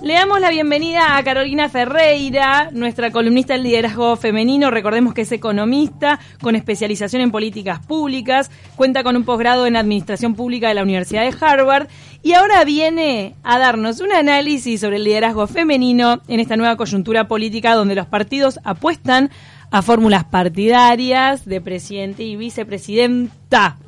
Le damos la bienvenida a Carolina Ferreira, nuestra columnista del liderazgo femenino. Recordemos que es economista con especialización en políticas públicas, cuenta con un posgrado en administración pública de la Universidad de Harvard y ahora viene a darnos un análisis sobre el liderazgo femenino en esta nueva coyuntura política donde los partidos apuestan a fórmulas partidarias de presidente y vicepresidenta.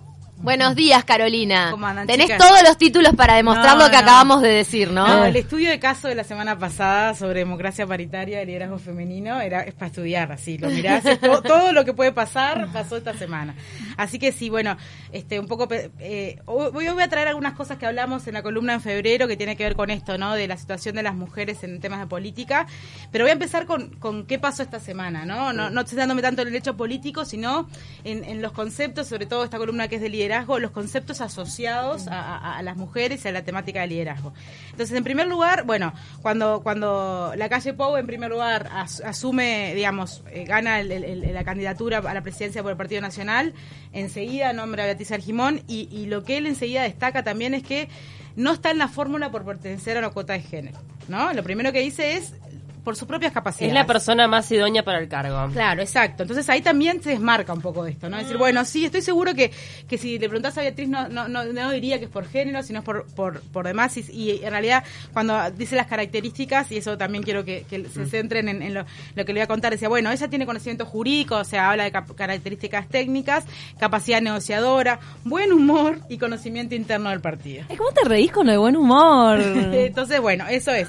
Buenos días, Carolina. Tenés todos los títulos para demostrar lo que acabamos de decir, ¿no? No, el estudio de caso de la semana pasada sobre democracia paritaria y liderazgo femenino era es para estudiar, así, lo mirás, todo, lo que puede pasar pasó esta semana. Así que sí, bueno, este un poco eh, hoy voy a traer algunas cosas que hablamos en la columna en febrero que tiene que ver con esto, ¿no? De la situación de las mujeres en temas de política, pero voy a empezar con, con qué pasó esta semana, ¿no? No, no estoy dándome tanto en el hecho político, sino en, en los conceptos, sobre todo esta columna que es de liderazgo los conceptos asociados a, las mujeres y a la temática de liderazgo. Entonces, en primer lugar, bueno, cuando, cuando la calle Pou, en primer lugar, asume, digamos, eh, gana la candidatura a la presidencia por el Partido Nacional, enseguida nombra a Beatriz Argimón y, y lo que él enseguida destaca también es que no está en la fórmula por pertenecer a una cuota de género, ¿no? Lo primero que dice es por sus propias capacidades. Es la persona más idónea para el cargo. Claro, exacto. Entonces ahí también se desmarca un poco esto, ¿no? Es decir, mm. bueno, sí, estoy seguro que, que si le preguntas a Beatriz no, no, no, diría que es por género, sino por, por, por demás. Y, en realidad, cuando dice las características, y eso también quiero que, se mm. centren en, lo, lo, que le voy a contar, decía, bueno, ella tiene conocimiento jurídico, o sea, habla de características técnicas, capacidad negociadora, buen humor y conocimiento interno del partido. ¿Cómo te reís con lo de buen humor? Entonces, bueno, eso es.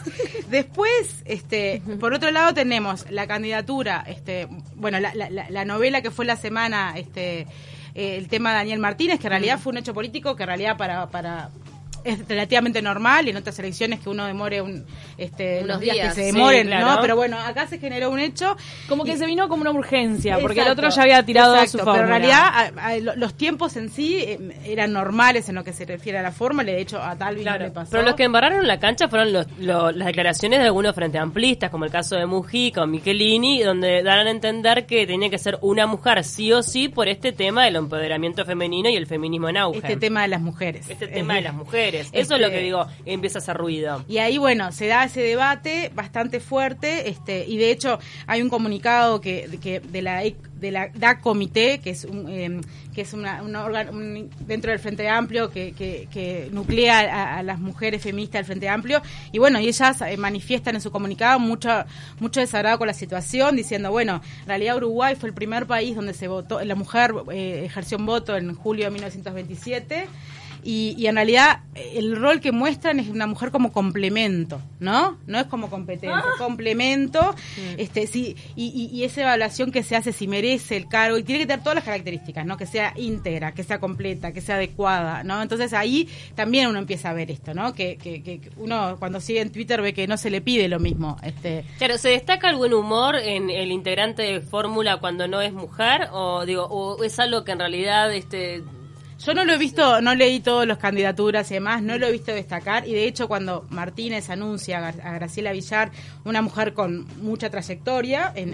Después, este por otro lado tenemos la candidatura, este, bueno, la, la, novela que fue la semana, este, eh, el tema de Daniel Martínez, que en realidad fue un hecho político, que en realidad para, para es relativamente normal y en otras elecciones que uno demore un, este, unos días, que se demoren, ¿no? Pero bueno, acá se generó un hecho. Como que se vino como una urgencia, porque el otro ya había tirado su fórmula. Pero en realidad los tiempos en sí eh, eran normales en lo que se refiere a la fórmula, de hecho a Talvi no le pasó. Pero los que embarraron la cancha fueron los, las declaraciones de algunos frente amplistas, como el caso de Mujica o Michelini, donde dan a entender que tenía que ser una mujer sí o sí por este tema del empoderamiento femenino y el feminismo en auge. Este tema de las mujeres. Este tema de las mujeres. Eso es lo que digo, empieza a hacer ruido. Y ahí, bueno, se da ese debate bastante fuerte, este, y de hecho hay un comunicado que, que de la de la DAC Comité, que es un, em, que es una, un órgano dentro del Frente Amplio que, que, nuclea a, las mujeres feministas del Frente Amplio y bueno, y ellas eh, manifiestan en su comunicado mucho mucho desagrado con la situación, diciendo, bueno, en realidad Uruguay fue el primer país donde se votó, la mujer eh, ejerció un voto en julio de 1927 y, en realidad el rol que muestran es una mujer como complemento, ¿no? No es como competencia, ah. complemento, este sí, y, esa evaluación que se hace si merece el cargo, y tiene que tener todas las características, ¿no? Que sea íntegra, que sea completa, que sea adecuada, ¿no? Entonces ahí también uno empieza a ver esto, ¿no? Que, que, uno cuando sigue en Twitter ve que no se le pide lo mismo. Este. Claro, ¿se destaca el buen humor en el integrante de fórmula cuando no es mujer? O digo, o es algo que en realidad este yo no lo he visto, no leí todas las candidaturas y demás, no lo he visto destacar. Y de hecho, cuando Martínez anuncia a Graciela Villar, una mujer con mucha trayectoria en,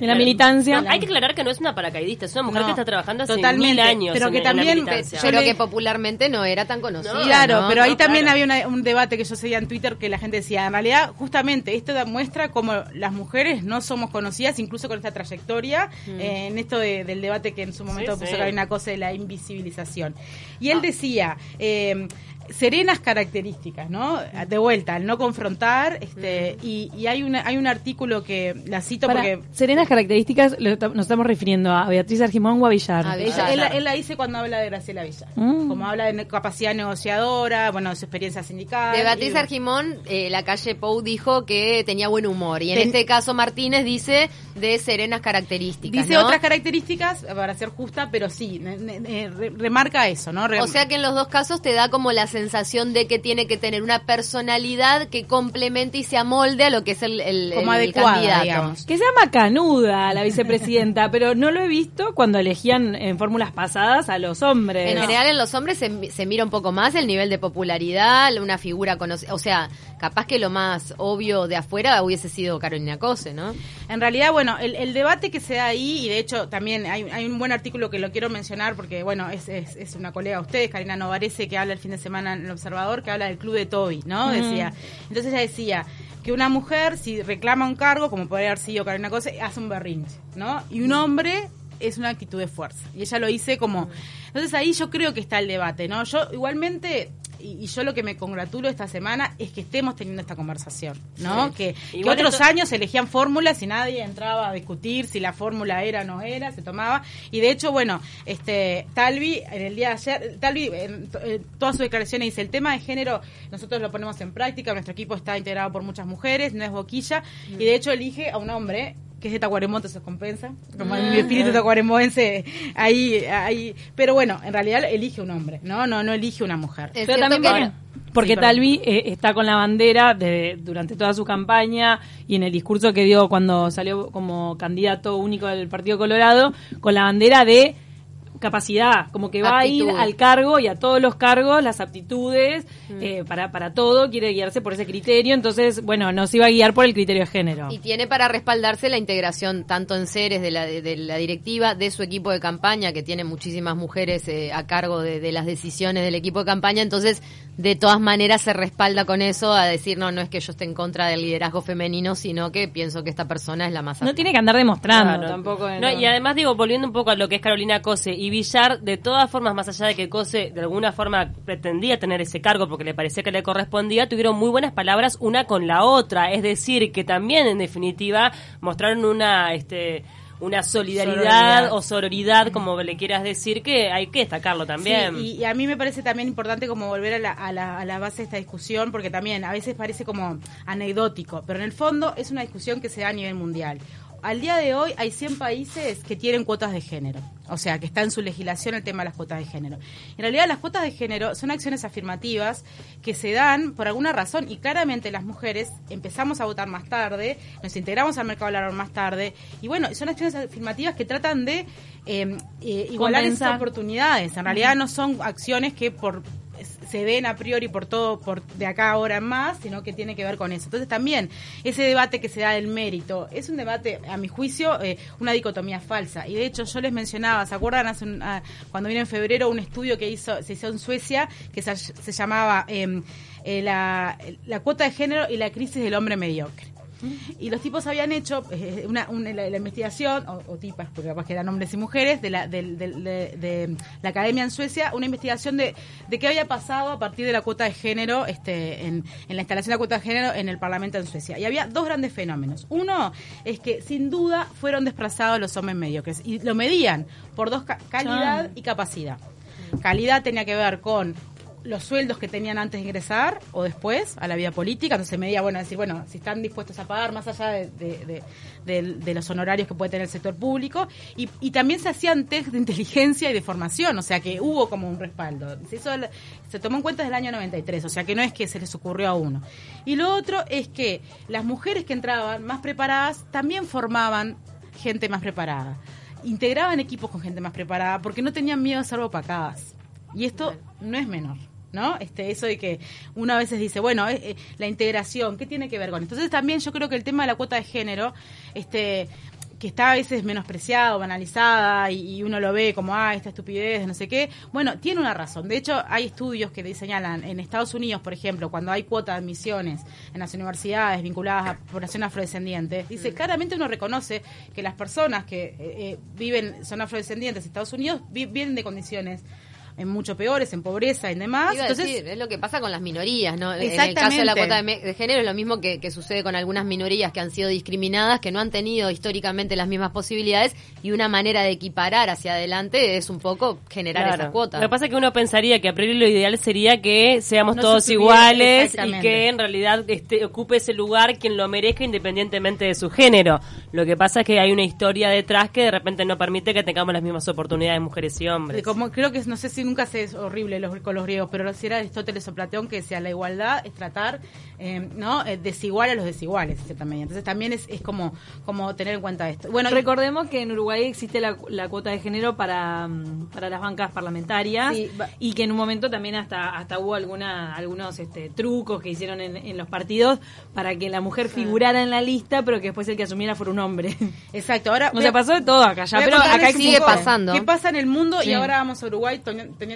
la militancia. hay que aclarar que no es una paracaidista, es una mujer que está trabajando hace mil años. Pero que también, pero que popularmente no era tan conocida. claro, pero ahí también había un debate que yo seguía en Twitter que la gente decía, en realidad, justamente esto muestra cómo las mujeres no somos conocidas, incluso con esta trayectoria, mm. eh, en esto del debate que en su momento puso sí. una cosa de la invisibilidad civilización. Y él decía, eh, serenas características, ¿no? De vuelta, al no confrontar, este, y, hay una, hay un artículo que la cito porque serenas características nos estamos refiriendo a Beatriz Argimón o a Villar. Él, la dice cuando habla de Graciela Villar, mm. como habla de capacidad negociadora, bueno, su experiencia sindical. De Beatriz Argimón, eh, la calle Pou dijo que tenía buen humor, y en este caso Martínez dice de serenas características. Dice otras características, para ser justa, pero sí, remarca eso, ¿no? o sea que en los dos casos te da como la sensación de que tiene que tener una personalidad que complemente y se amolde a lo que es el, el, Como adecuada, Digamos. Que se llama canuda la vicepresidenta, pero no lo he visto cuando elegían en fórmulas pasadas a los hombres. En general en los hombres se, se, mira un poco más el nivel de popularidad, una figura conocida, o sea, capaz que lo más obvio de afuera hubiese sido Carolina Cose, ¿no? En realidad, bueno, el, el debate que se da ahí, y de hecho también hay, hay un buen artículo que lo quiero mencionar porque, bueno, es, es, es una colega de ustedes, Karina Novarese, que habla el fin de semana en El Observador, que habla del club de Toby, ¿no? Decía. Entonces ella decía que una mujer, si reclama un cargo, como podría haber sido Karina Cose, hace un berrinche, ¿no? Y un hombre es una actitud de fuerza. Y ella lo dice como... Entonces ahí yo creo que está el debate, ¿no? Yo igualmente y, y yo lo que me congratulo esta semana es que estemos teniendo esta conversación, ¿no? Sí. Que, que otros esto- años elegían fórmulas y nadie entraba a discutir si la fórmula era o no era, se tomaba. Y de hecho, bueno, este Talvi, en el día de ayer, Talvi, en, to- en todas sus declaraciones dice, el tema de género nosotros lo ponemos en práctica, nuestro equipo está integrado por muchas mujeres, no es boquilla, y de hecho elige a un hombre que es de Tacuarembó, se compensa, como en mi espíritu tacuarembóense, ahí, ahí, pero bueno, en realidad elige un hombre, ¿no? No, no elige una mujer. Es Pero también que- porque, Sí. Talvi eh, está con la bandera de, durante toda su campaña y en el discurso que dio cuando salió como candidato único del Partido Colorado, con la bandera de capacidad, como que va a ir al cargo y a todos los cargos, las aptitudes, Mm. eh, para, para todo, quiere guiarse por ese criterio, entonces, bueno, no se iba a guiar por el criterio de género. Y tiene para respaldarse la integración tanto en seres de la, de, de la directiva, de su equipo de campaña, que tiene muchísimas mujeres eh, a cargo de, de las decisiones del equipo de campaña, entonces de todas maneras se respalda con eso a decir, no, no es que yo esté en contra del liderazgo femenino, sino que pienso que esta persona es la más No apta. tiene que andar demostrando Claro. tampoco. No, y además digo, volviendo un poco a lo que es Carolina Cose y Villar, de todas formas, más allá de que Cose de alguna forma pretendía tener ese cargo porque le parecía que le correspondía, tuvieron muy buenas palabras una con la otra. Es decir, que también en definitiva mostraron una este una solidaridad Sororidad. o sororidad, como le quieras decir, que hay que destacarlo también. Sí, y, y a mí me parece también importante como volver a la, a, la, a la base de esta discusión, porque también a veces parece como anecdótico, pero en el fondo es una discusión que se da a nivel mundial. Al día de hoy hay 100 países que tienen cuotas de género, o sea, que está en su legislación el tema de las cuotas de género. En realidad las cuotas de género son acciones afirmativas que se dan por alguna razón y claramente las mujeres empezamos a votar más tarde, nos integramos al mercado laboral más tarde y bueno, son acciones afirmativas que tratan de eh, eh, igualar esas oportunidades. En realidad no son acciones que por se den a priori por todo por de acá ahora en más, sino que tiene que ver con eso. Entonces también ese debate que se da del mérito es un debate, a mi juicio, eh, una dicotomía falsa. Y de hecho yo les mencionaba, ¿se acuerdan hace un- ah, cuando vino en febrero un estudio que hizo se hizo en Suecia que se, llamaba em, eh, la, la cuota de género y la crisis del hombre mediocre? Y los tipos habían hecho eh, una, una- la, la investigación, o, o tipas, porque capaz que eran hombres y mujeres, de la, del- del- de, de la academia en Suecia, una investigación de, de qué había pasado a partir de la cuota de género, este, en, en la instalación de la cuota de género en el Parlamento en Suecia. Y había dos grandes fenómenos. Uno es que sin duda fueron desplazados los hombres mediocres y lo medían por dos, ca- calidad Ah. y capacidad. Calidad tenía que ver con los sueldos que tenían antes de ingresar o después a la vida política, entonces se medía, bueno, decir, bueno, si están dispuestos a pagar más allá de, los honorarios que puede tener el sector público, y, también se hacían test de inteligencia y de formación, o sea que hubo como un respaldo. Se, hizo se tomó en cuenta desde el año 93, o sea que no es que se les ocurrió a uno. Y lo otro es que las mujeres que entraban más preparadas también formaban gente más preparada. Integraban equipos con gente más preparada porque no tenían miedo a ser opacadas. Y esto no es menor. ¿No? Este, eso de que uno a veces dice, bueno, eh, eh, la integración, ¿qué tiene que ver con esto? Entonces también yo creo que el tema de la cuota de género, este, que está a veces menospreciado, banalizada, y, y uno lo ve como, ah, esta estupidez, no sé qué, bueno, tiene una razón. De hecho, hay estudios que señalan en Estados Unidos, por ejemplo, cuando hay cuota de admisiones en las universidades vinculadas a población afrodescendiente, dice, claramente uno reconoce que las personas que eh, eh, viven, son afrodescendientes en Estados Unidos, vi- vienen de condiciones en mucho peores, en pobreza y demás. Iba a Entonces, decir, es lo que pasa con las minorías, ¿no? En el caso de la cuota de, género es lo mismo que, que sucede con algunas minorías que han sido discriminadas, que no han tenido históricamente las mismas posibilidades y una manera de equiparar hacia adelante es un poco generar Claro. esa cuota. Lo que pasa es que uno pensaría que a priori lo ideal sería que seamos No todos iguales y que en realidad este, ocupe ese lugar quien lo merezca independientemente de su género. Lo que pasa es que hay una historia detrás que de repente no permite que tengamos las mismas oportunidades mujeres y hombres. como creo que no sé si sí, nunca sé, es horrible los, con los griegos, pero si era Aristóteles o Platón que decía la igualdad es tratar, eh, ¿no? Eh, desigual a los desiguales, también. Entonces también es, es como, como tener en cuenta esto. Bueno, recordemos que en Uruguay existe la, la cuota de género para, para las bancas parlamentarias y que en un momento también hasta, hasta hubo alguna, algunos este, trucos que hicieron en, en los partidos para que la mujer figurara en la lista, pero que después el que asumiera fuera un hombre. Exacto, ahora... O sea, pasó de todo acá ya, pero acá sigue pasando. ¿Qué pasa en el mundo? Y ahora vamos a Uruguay,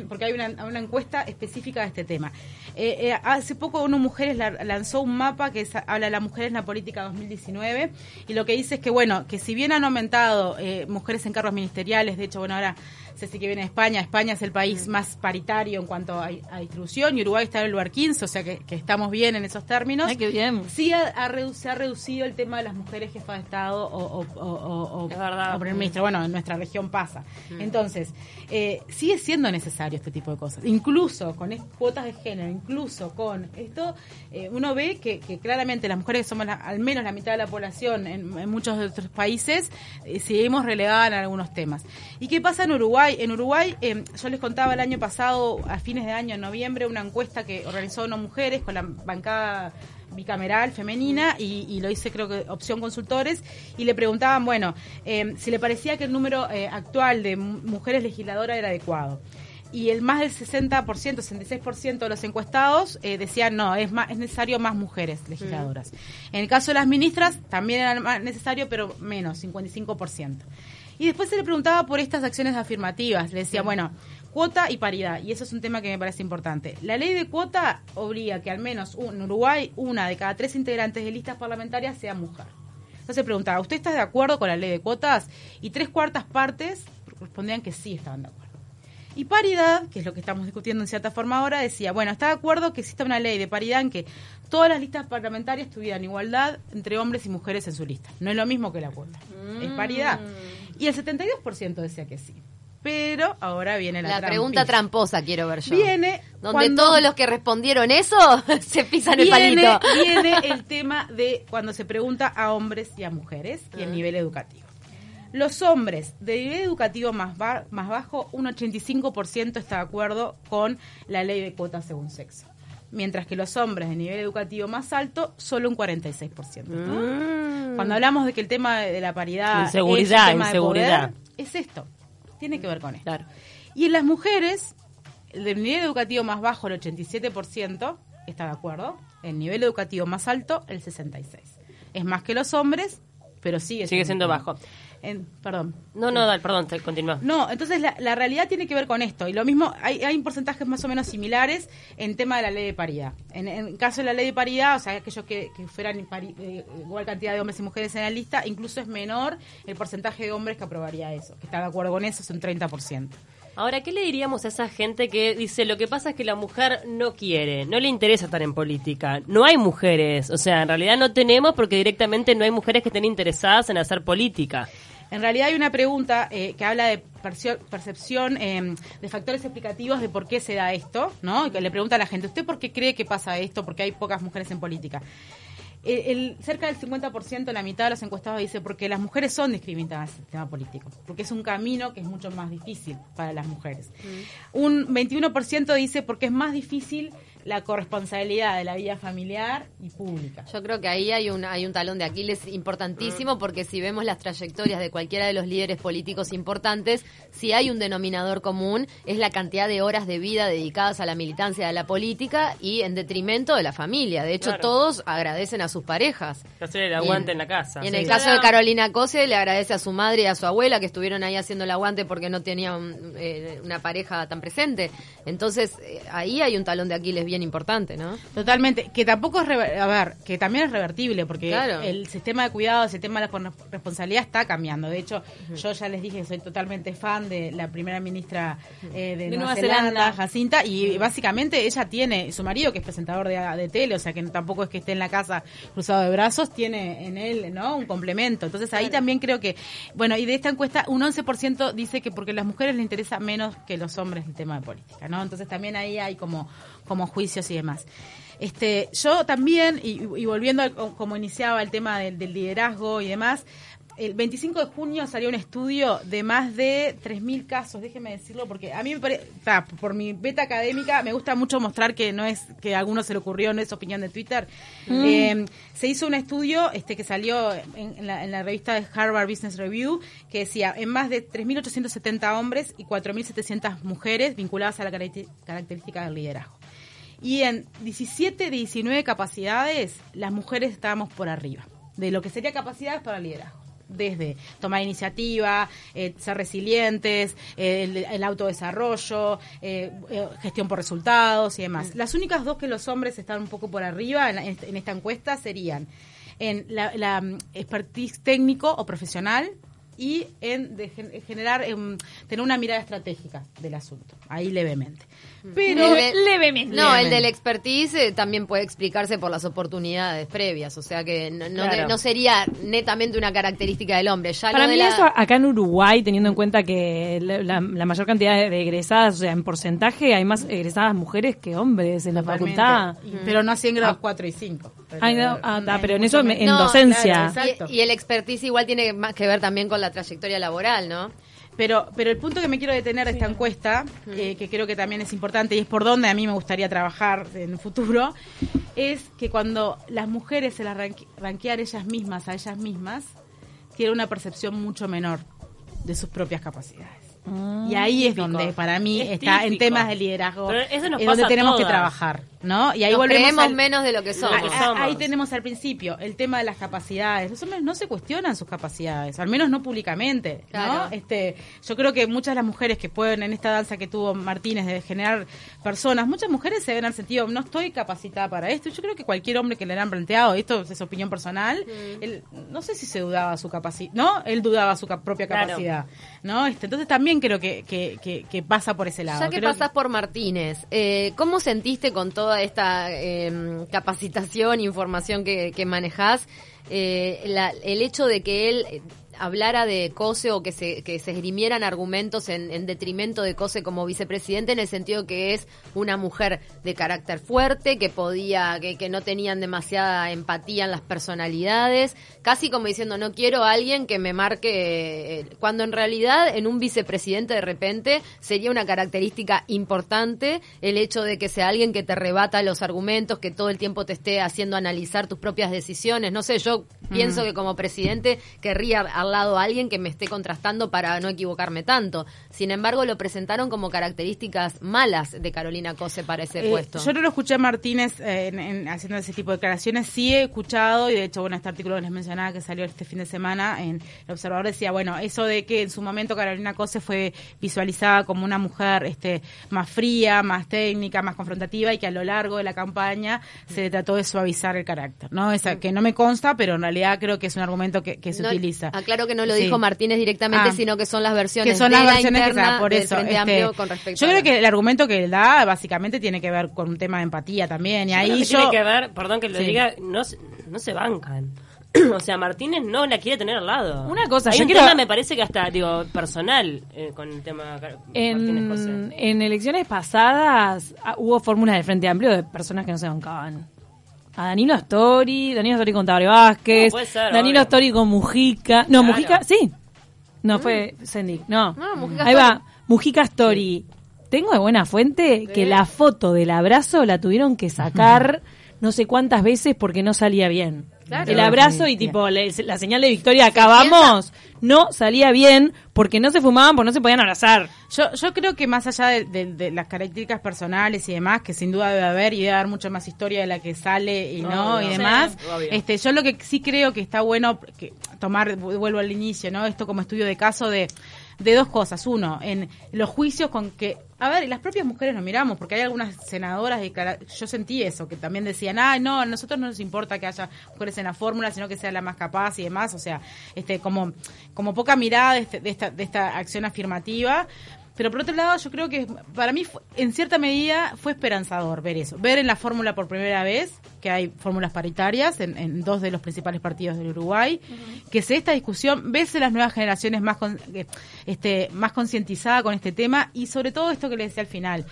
porque hay una, una encuesta específica de este tema. Eh, eh, hace poco uno Mujeres lanzó un mapa que habla de las mujeres en la política 2019 y lo que dice es que, bueno, que si bien han aumentado eh, mujeres en cargos ministeriales, de hecho, bueno, ahora sé que viene de España, España es el país más paritario en cuanto a, distribución y Uruguay está en el lugar 15, o sea que, estamos bien en esos términos. Ay, qué bien. Sí ha, se ha reducido el tema de las mujeres jefas de Estado o, o, o, primer ministro. Bueno, en nuestra región pasa. Mm. Entonces, eh, sigue siendo necesario este tipo de cosas. Incluso con cuotas de género, incluso con esto, eh, uno ve que, claramente las mujeres que somos al menos la mitad de la población en, muchos de otros países, eh, seguimos relegadas en algunos temas. ¿Y qué pasa en Uruguay? En Uruguay, eh, yo les contaba el año pasado, a fines de año, en noviembre, una encuesta que organizó unas mujeres con la bancada bicameral femenina y, lo hice creo que opción consultores y le preguntaban bueno eh, si le parecía que el número eh, actual de mujeres legisladoras era adecuado y el más del 60%, 66% de los encuestados decían no, es más es necesario más mujeres legisladoras. En el caso de las ministras también era más necesario, pero menos, 55%. Y después se le preguntaba por estas acciones afirmativas. Le decía, bueno, cuota y paridad. Y eso es un tema que me parece importante. La ley de cuota obliga que al menos en Uruguay una de cada tres integrantes de listas parlamentarias sea mujer. Entonces preguntaba, ¿usted está de acuerdo con la ley de cuotas? Y tres cuartas partes respondían que sí estaban de acuerdo. Y paridad, que es lo que estamos discutiendo en cierta forma ahora, decía, bueno, está de acuerdo que exista una ley de paridad en que todas las listas parlamentarias tuvieran igualdad entre hombres y mujeres en su lista. No es lo mismo que la cuota, es paridad. Y el 72% decía que sí. Pero ahora viene la, la pregunta tramposa, quiero ver yo. Viene donde todos los que respondieron eso se pisan el palito. Viene el tema de cuando se pregunta a hombres y a mujeres y el ah. nivel educativo. Los hombres de nivel educativo más, más bajo, un 85% está de acuerdo con la ley de cuotas según sexo mientras que los hombres de nivel educativo más alto, solo un 46%. Mm. Cuando hablamos de que el tema de la paridad inseguridad, es, inseguridad. es esto, tiene que ver con esto. Y en las mujeres, el nivel educativo más bajo, el 87%, está de acuerdo, el nivel educativo más alto, el 66%. Es más que los hombres, pero sigue, sigue siendo bajo perdón. No, no, dale, perdón, te, continúa. No, entonces la, realidad tiene que ver con esto. Y lo mismo, hay, hay porcentajes más o menos similares en tema de la ley de paridad. En, en caso de la ley de paridad, o sea, aquellos que, fueran eh, igual cantidad de hombres y mujeres en la lista, incluso es menor el porcentaje de hombres que aprobaría eso. Que está de acuerdo con eso, es un 30%. Ahora, ¿qué le diríamos a esa gente que dice lo que pasa es que la mujer no quiere, no le interesa estar en política? No hay mujeres, o sea, en realidad no tenemos porque directamente no hay mujeres que estén interesadas en hacer política. En realidad hay una pregunta eh, que habla de percepción em, de factores explicativos de por qué se da esto, ¿no? Que le pregunta a la gente, ¿usted por qué cree que pasa esto? Porque hay pocas mujeres en política. El, cerca del 50%, la mitad de los encuestados dice porque las mujeres son discriminadas en el sistema político, porque es un camino que es mucho más difícil para las mujeres. Mm. Un 21% dice porque es más difícil la corresponsabilidad de la vida familiar y pública. Yo creo que ahí hay un, hay un talón de Aquiles importantísimo porque si vemos las trayectorias de cualquiera de los líderes políticos importantes, si hay un denominador común es la cantidad de horas de vida dedicadas a la militancia de la política y en detrimento de la familia. De hecho, todos agradecen a sus parejas. Hacer el aguante en, la casa. Y en el caso de Carolina Cose, le agradece a su madre y a su abuela que estuvieron ahí haciendo el aguante porque no tenían eh, una pareja tan presente. Entonces, eh, ahí hay un talón de Aquiles bien importante, ¿no? Totalmente, que tampoco es, a ver, que también es revertible, porque el sistema de cuidado, el sistema de la responsabilidad está cambiando. De hecho, yo ya les dije que soy totalmente fan de la primera ministra eh, de, Nueva, Zelanda, Jacinta, y básicamente ella tiene, su marido que es presentador de, de tele, o sea que tampoco es que esté en la casa cruzado de brazos, tiene en él, ¿no? Un complemento. Entonces ahí también creo que, bueno, y de esta encuesta, un 11% dice que porque a las mujeres les interesa menos que los hombres el tema de política, ¿no? Entonces también ahí hay como como juicios y demás. Este, yo también, y, volviendo a como iniciaba el tema del, liderazgo y demás, el 25 de junio salió un estudio de más de 3.000 casos, déjeme decirlo, porque a mí me parece, por mi beta académica, me gusta mucho mostrar que no es que a alguno se le ocurrió, no es opinión de Twitter. Mm. Eh, se hizo un estudio este que salió en, la, en, la, revista de Harvard Business Review que decía en más de 3.870 hombres y 4.700 mujeres vinculadas a la característica del liderazgo. Y en 17 de 19 capacidades, las mujeres estábamos por arriba de lo que sería capacidades para liderazgo desde tomar iniciativa, eh, ser resilientes, eh, el, autodesarrollo, eh, gestión por resultados y demás. Las únicas dos que los hombres están un poco por arriba en, en esta encuesta serían en la, la, mm, expertise técnico o profesional y en generar, em, tener una mirada estratégica del asunto, ahí levemente. Pero levemente. No, el del expertise eh, también puede explicarse por las oportunidades previas, o sea que no, no, sería netamente una característica del hombre. Ya Para mí eso acá en Uruguay, teniendo en cuenta que la, mayor cantidad de egresadas, o sea, en porcentaje hay más egresadas mujeres que hombres en la facultad. Pero no así en grados 4 y 5. Pero, ah, pero en eso, en docencia. y, y el expertise igual tiene más que ver también con la trayectoria laboral, ¿no? Pero, pero el punto que me quiero detener de esta encuesta, eh, que creo que también es importante y es por donde a mí me gustaría trabajar en el futuro, es que cuando las mujeres se las ranquean ellas mismas a ellas mismas, tienen una percepción mucho menor de sus propias capacidades. Y ahí es donde para mí está en temas de liderazgo es donde tenemos que trabajar, ¿no? Y ahí volvemos menos de lo que somos. Ahí tenemos al principio el tema de las capacidades. Los hombres no se cuestionan sus capacidades, al menos no públicamente, ¿no? Este, yo creo que muchas de las mujeres que pueden en esta danza que tuvo Martínez de generar personas, muchas mujeres se ven al sentido, no estoy capacitada para esto. Yo creo que cualquier hombre que le han planteado, esto es opinión personal, mm. él, no sé si se dudaba su capacidad, ¿no? Él dudaba su propia capacidad, ¿no? Este, entonces también creo que, que, pasa por ese lado. Ya que pasas por Martínez, eh, ¿cómo sentiste con toda esta eh, capacitación, información que, que manejás, eh, el hecho de que él hablara de Cose o que se, que se esgrimieran argumentos en, detrimento de Cose como vicepresidente en el sentido que es una mujer de carácter fuerte, que podía, que, que no tenían demasiada empatía en las personalidades, casi como diciendo no quiero a alguien que me marque, eh, cuando en realidad en un vicepresidente de repente sería una característica importante el hecho de que sea alguien que te rebata los argumentos, que todo el tiempo te esté haciendo analizar tus propias decisiones. No sé, yo pienso que como presidente querría lado a alguien que me esté contrastando para no equivocarme tanto. Sin embargo, lo presentaron como características malas de Carolina Cose para ese eh, puesto. Yo no lo escuché a Martínez eh, haciendo ese tipo de declaraciones, sí he escuchado, y de hecho, bueno, este artículo que les mencionaba que salió este fin de semana en El Observador decía, bueno, eso de que en su momento Carolina Cose fue visualizada como una mujer este, más fría, más técnica, más confrontativa y que a lo largo de la campaña se trató de suavizar el carácter, ¿no? Esa, que no me consta, pero en realidad creo que es un argumento que, se utiliza claro que no lo dijo Martínez directamente, ah. sino que son las versiones que son las versiones que por eso este, con respecto yo creo que el argumento que él da básicamente tiene que ver con un tema de empatía también y ahí yo tiene que ver perdón que lo diga no no se bancan. O sea, Martínez no la quiere tener al lado. Una cosa, Hay un tema, me parece que hasta, digo, personal eh, con el tema en, En elecciones pasadas ah, hubo fórmulas del Frente Amplio de personas que no se bancaban a Danilo Astori, Danilo Astori con Tabre Vázquez, Danilo Astori con Mujica. No, Mujica, sí. No, fue Sendik, no. Ahí va, Mujica Astori. Tengo de buena fuente que la foto del abrazo la tuvieron que sacar no sé cuántas veces porque no salía bien. El abrazo y tipo la señal de victoria, acabamos, no salía bien porque no se fumaban, porque no se podían abrazar. Yo, yo creo que más allá de, las características personales y demás, que sin duda debe haber y debe haber mucha más historia de la que sale y no, y demás, este yo lo que sí creo que está bueno que tomar, vuelvo al inicio, ¿no? Esto como estudio de caso de de dos cosas. Uno, en los juicios con que, a ver, las propias mujeres nos miramos, porque hay algunas senadoras, y yo sentí eso, que también decían, ay, no, a nosotros no nos importa que haya mujeres en la fórmula, sino que sea la más capaz y demás. O sea, este como, como poca mirada de, este, de, esta, de esta acción afirmativa. Pero por otro lado, yo creo que para mí, en cierta medida, fue esperanzador ver eso. Ver en la fórmula por primera vez, que hay fórmulas paritarias en, dos de los principales partidos del Uruguay, que se esta discusión, ves en las nuevas generaciones más, con, este, más concientizada con este tema y sobre todo esto que le decía al final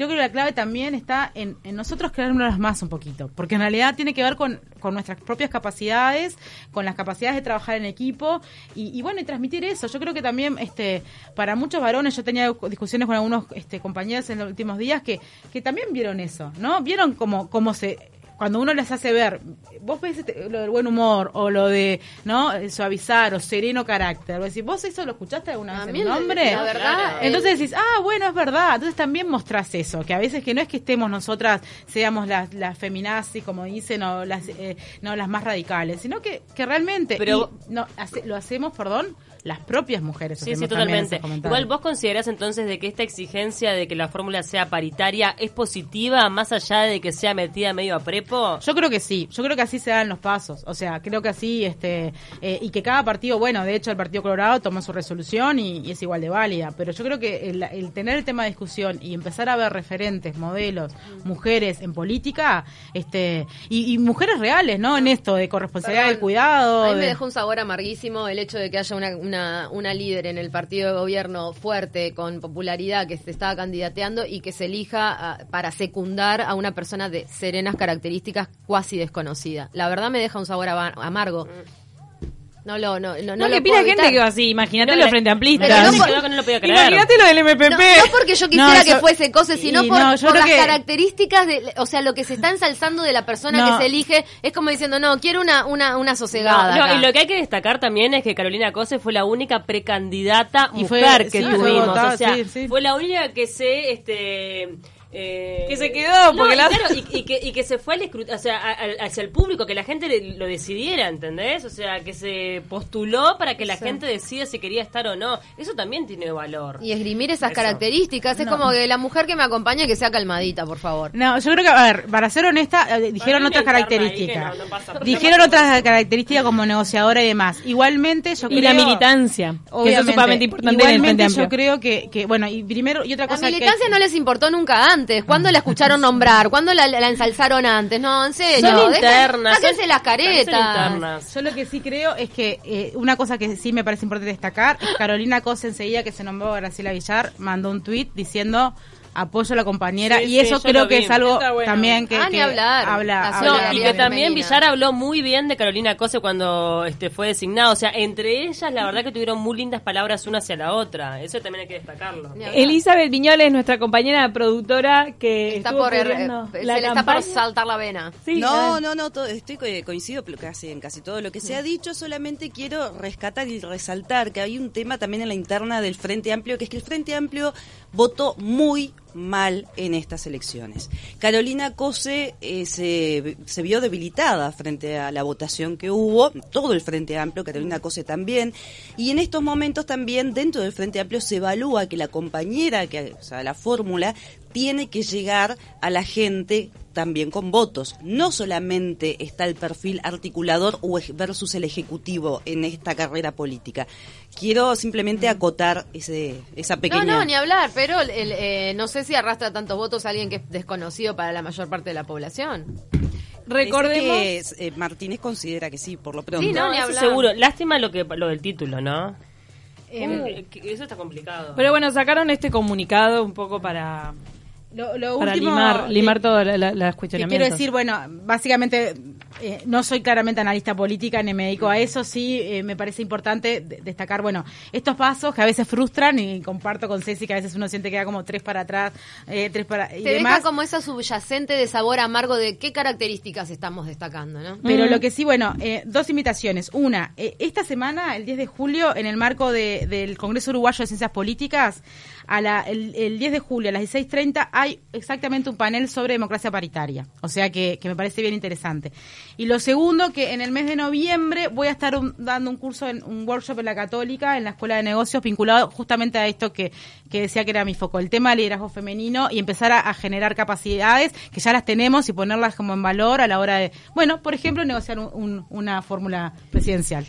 yo creo que la clave también está en, en nosotros creárnoslas más un poquito, porque en realidad tiene que ver con, con nuestras propias capacidades, con las capacidades de trabajar en equipo y, y bueno, y transmitir eso. Yo creo que también este para muchos varones, yo tenía discusiones con algunos este, compañeros en los últimos días que, que también vieron eso, ¿no? Vieron cómo, cómo se cuando uno les hace ver, vos ves este- lo del buen humor o lo de, ¿no? Suavizar o sereno carácter. Vos decís, ¿vos eso lo escuchaste alguna vez A en mí un la- hombre? la verdad, Entonces decís, ah, bueno, es verdad. Entonces también mostrás eso, que a veces que no es que estemos nosotras, seamos las, las feminazis, como dicen, o las, eh, no, las más radicales, sino que, que realmente Pero- y no, hace- lo hacemos, perdón, las propias mujeres. Sí, sí, totalmente. Igual vos considerás entonces de que esta exigencia de que la fórmula sea paritaria es positiva más allá de que sea metida medio a prepo. Yo creo que sí, yo creo que así se dan los pasos, o sea, creo que así, este, eh, y que cada partido, bueno, de hecho el Partido Colorado tomó su resolución y, y es igual de válida, pero yo creo que el, el tener el tema de discusión y empezar a ver referentes, modelos, mujeres en política, este, y, y mujeres reales, ¿no? En esto de corresponsabilidad del cuidado. A mí me de- dejó un sabor amarguísimo el hecho de que haya una, una, una líder en el partido de gobierno fuerte, con popularidad, que se estaba candidateando y que se elija ah, para secundar a una persona de serenas características cuasi desconocida. La verdad me deja un sabor amargo. No lo, no, no, No, no que puedo gente que va así, imagínate No, los le- frente amplistas. Pero no lo podía creer. Imagínate lo del MPP. No, no porque yo quisiera No, que fuese cose, sino por, las que- características de, o sea, lo que se está ensalzando de la persona No. que se elige es como diciendo, no, quiero una, una, una sosegada. No, no, acá. y lo que hay que destacar también es que Carolina Cose fue la única precandidata Y fue- mujer que sí, fue tuvimos. votada, o sea, sí, sí. fue la única que se este eh, Que se quedó, porque y, la- claro, y, y que, y que se fue al escrut- o sea, a- a- hacia el público, que la gente le- lo decidiera, ¿entendés? O sea, que se postuló para que la Sí. gente decida si quería estar o no. Eso también tiene valor. Y esgrimir esas Eso. características. Es como que la mujer que me acompañe que sea calmadita, por favor. No, yo creo que, a ver, para ser honesta, eh, dijeron otras características. que no, no pasa por dijeron otras características como negociadora y demás. Igualmente, yo Y creo... la militancia, que eso es sumamente importante en el Igualmente, yo creo que, que, bueno, y primero, y otra La cosa que- militancia no les importó nunca antes. ¿Cuándo la escucharon nombrar? ¿Cuándo la, la ensalzaron antes? No, en serio. Son dejen- internas, sáquense son- las caretas. internas. Yo lo que sí creo es que eh, una cosa que sí me parece importante destacar es Carolina Cosa enseguida que se nombró a Graciela Villar mandó un tuit diciendo apoyo a la compañera Sí, y eso creo que vi. es algo bueno. también que, Ah, ni que hablar. habla, La habla- No, y que también. Villar habló muy bien de Carolina Cose cuando este fue designado. O sea, entre ellas, la verdad que tuvieron muy lindas palabras una hacia la otra. Eso también hay que destacarlo. Elizabeth Viñoles, nuestra compañera productora que Está por, er- eh, se le está por saltar la vena. Sí, No, no, no, todo- estoy co- coincido casi en casi todo lo que se ha dicho, solamente quiero rescatar y resaltar que hay un tema también en la interna del Frente Amplio, que es que el Frente Amplio votó muy mal en estas elecciones. Carolina Cose eh, se, se vio debilitada frente a la votación que hubo, todo el Frente Amplio, Carolina Cose también, y en estos momentos también dentro del Frente Amplio se evalúa que la compañera, que, o sea, la fórmula, tiene que llegar a la gente también con votos. No solamente está el perfil articulador versus el ejecutivo en esta carrera política. Quiero simplemente acotar ese, esa pequeña... No, no, ni hablar, pero el- el, eh, no sé si arrastra tantos votos alguien que es desconocido para la mayor parte de la población. Recordemos. Que, eh, Martínez considera que sí, por lo pronto. Sí, no, No, ni hablar. seguro. Lástima lo que lo del título, ¿no? Eh, que eso está complicado. Pero bueno, sacaron este comunicado un poco para, Lo, lo para último limar, que- limar todas la- la- las que cuestionamientos. quiero decir, bueno, básicamente eh, no soy claramente analista política ni me dedico a eso, sí eh, me parece importante de- destacar, bueno, estos pasos que a veces frustran y comparto con Ceci que a veces uno siente que da como tres para atrás, eh, tres para y Te demás. deja como esa subyacente de sabor amargo de qué características estamos destacando, ¿no? Pero Mm. lo que sí, bueno, eh, dos invitaciones. Una, eh, esta semana, el 10 de julio, en el marco de- del Congreso Uruguayo de Ciencias Políticas, a la, el, el 10 de julio a las 16.30 hay exactamente un panel sobre democracia paritaria. O sea que, que me parece bien interesante. Y lo segundo, que en el mes de noviembre voy a estar un- dando un curso, en un workshop en la Católica, en la Escuela de Negocios, vinculado justamente a esto que, que decía que era mi foco, el tema del liderazgo femenino y empezar a, generar capacidades que ya las tenemos y ponerlas como en valor a la hora de, bueno, por ejemplo, negociar un- una fórmula presidencial.